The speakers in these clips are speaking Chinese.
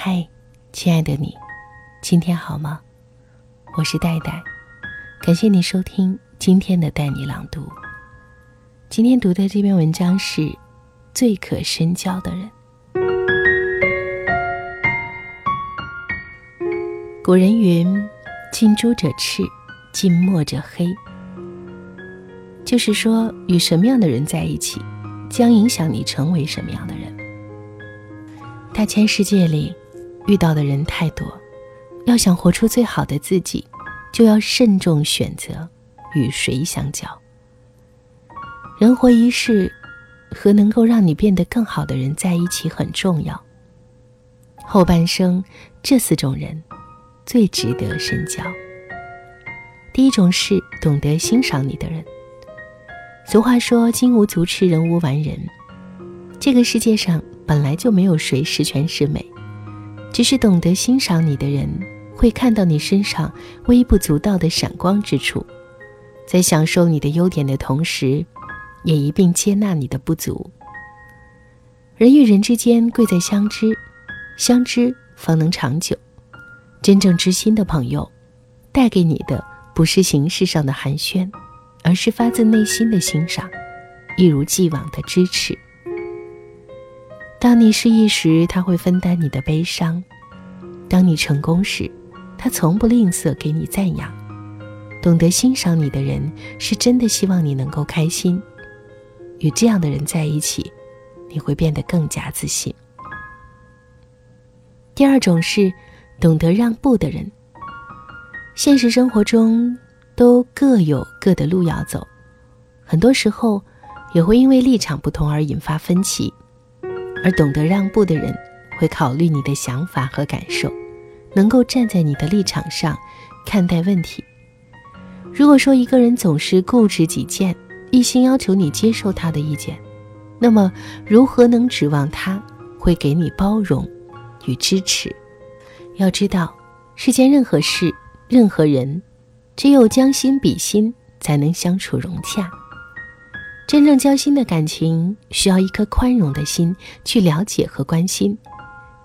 嗨，亲爱的你，今天好吗？我是戴戴，感谢你收听今天的带你朗读。今天读的这篇文章是《最可深交的人》。古人云：“近朱者赤，近墨者黑。”就是说，与什么样的人在一起，将影响你成为什么样的人。大千世界里。遇到的人太多，要想活出最好的自己，就要慎重选择与谁相交。人活一世，和能够让你变得更好的人在一起很重要。后半生，这四种人最值得深交。第一种是懂得欣赏你的人。俗话说：“金无足赤，人无完人。”这个世界上本来就没有谁十全十美。只是懂得欣赏你的人，会看到你身上微不足道的闪光之处，在享受你的优点的同时，也一并接纳你的不足。人与人之间贵在相知，相知方能长久。真正知心的朋友，带给你的不是形式上的寒暄，而是发自内心的欣赏，一如既往的支持。当你失意时，他会分担你的悲伤；当你成功时，他从不吝啬给你赞扬。懂得欣赏你的人，是真的希望你能够开心。与这样的人在一起，你会变得更加自信。第二种是懂得让步的人。现实生活中都各有各的路要走，很多时候也会因为立场不同而引发分歧。而懂得让步的人，会考虑你的想法和感受，能够站在你的立场上看待问题。如果说一个人总是固执己见，一心要求你接受他的意见，那么如何能指望他会给你包容与支持？要知道，世间任何事、任何人，只有将心比心，才能相处融洽。真正交心的感情，需要一颗宽容的心去了解和关心。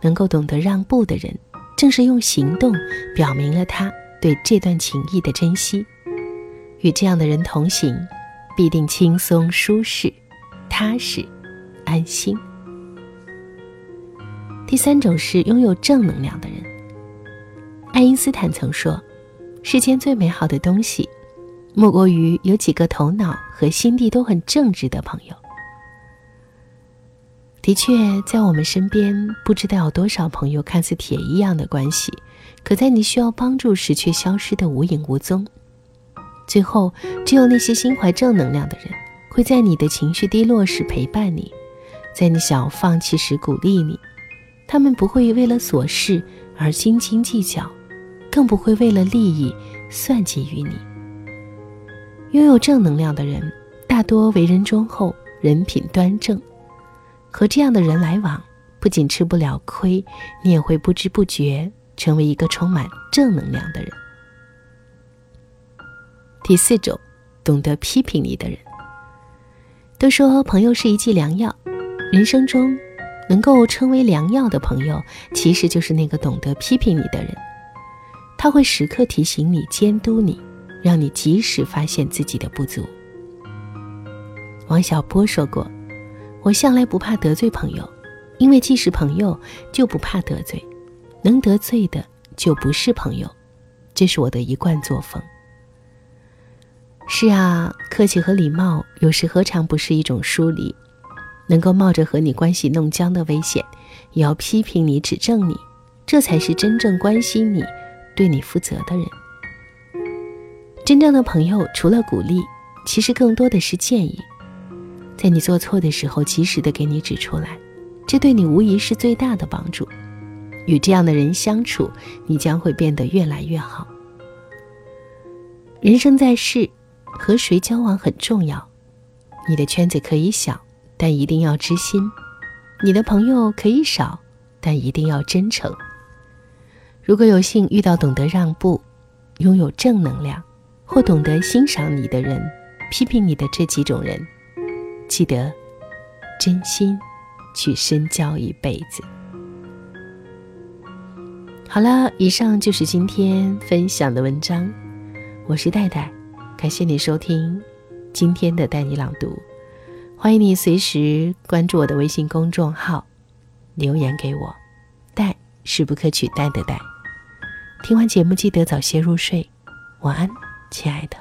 能够懂得让步的人，正是用行动表明了他对这段情谊的珍惜。与这样的人同行，必定轻松舒适、踏实、安心。第三种是拥有正能量的人。爱因斯坦曾说：“世间最美好的东西。”莫过于有几个头脑和心地都很正直的朋友。的确，在我们身边，不知道有多少朋友看似铁一样的关系，可在你需要帮助时却消失的无影无踪。最后，只有那些心怀正能量的人，会在你的情绪低落时陪伴你，在你想要放弃时鼓励你。他们不会为了琐事而斤斤计较，更不会为了利益算计于你。拥有正能量的人，大多为人忠厚，人品端正。和这样的人来往，不仅吃不了亏，你也会不知不觉成为一个充满正能量的人。第四种，懂得批评你的人。都说朋友是一剂良药，人生中能够称为良药的朋友，其实就是那个懂得批评你的人。他会时刻提醒你，监督你。让你及时发现自己的不足。王小波说过：“我向来不怕得罪朋友，因为既是朋友，就不怕得罪。能得罪的就不是朋友，这是我的一贯作风。”是啊，客气和礼貌有时何尝不是一种疏离？能够冒着和你关系弄僵的危险，也要批评你、指正你，这才是真正关心你、对你负责的人。真正的朋友，除了鼓励，其实更多的是建议，在你做错的时候，及时的给你指出来，这对你无疑是最大的帮助。与这样的人相处，你将会变得越来越好。人生在世，和谁交往很重要。你的圈子可以小，但一定要知心；你的朋友可以少，但一定要真诚。如果有幸遇到懂得让步、拥有正能量。或懂得欣赏你的人，批评你的这几种人，记得真心去深交一辈子。好了，以上就是今天分享的文章。我是戴戴，感谢你收听今天的带你朗读。欢迎你随时关注我的微信公众号，留言给我。戴是不可取代的戴。听完节目记得早些入睡，晚安，亲爱的。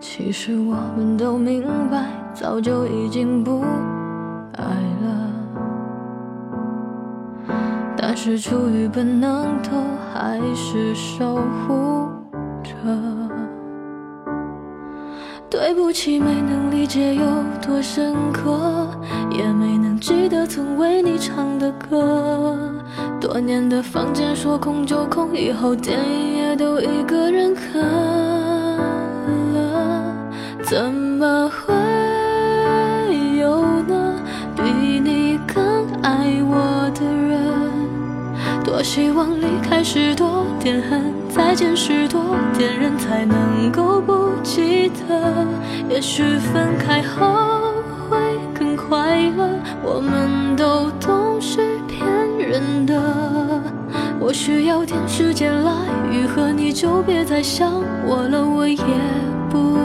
其实我们都明白，早就已经不爱了，但是出于本能，都还是守护着。对不起，没能理解有多深刻，也没能记得曾为你唱的歌。多年的房间说空就空，以后电影也都一个人看了。怎么会有呢？比你更爱我的人？多希望离开时多点恨，再见时多点人，才能够不记得。也许分开后会更快乐，我们都懂是骗人的。我需要点时间来愈合，你就别再想我了，我也不。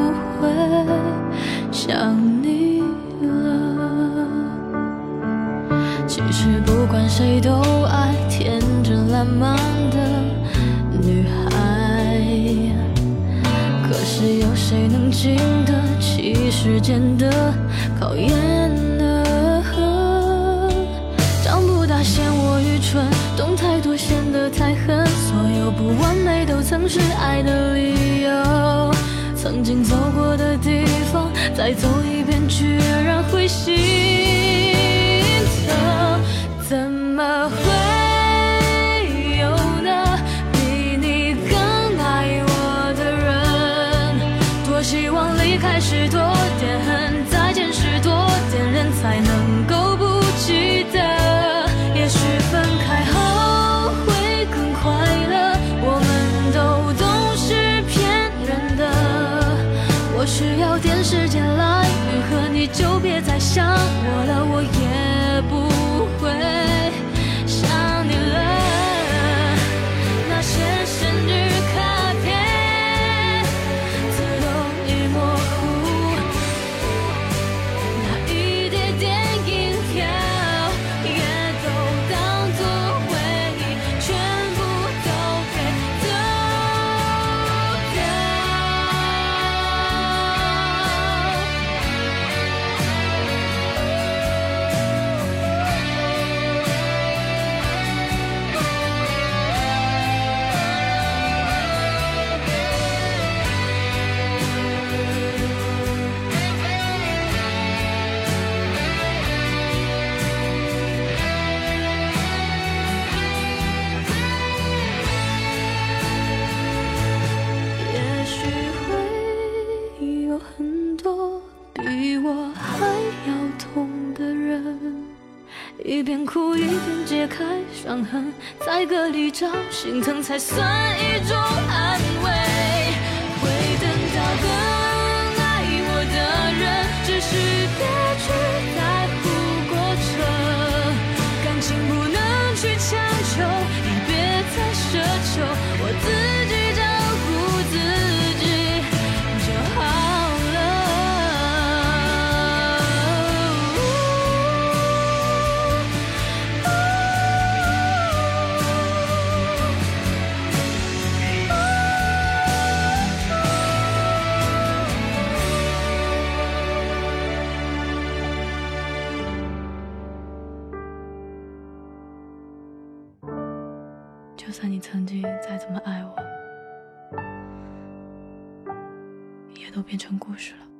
会想经得起时间的考验的？长不大嫌我愚蠢，懂太多显得太狠，所有不完美都曾是爱的理由。曾经走过的地方，再走一遍，居然会心想我了，我也心疼，才算一种就算你曾经再怎么爱我，也都变成故事了。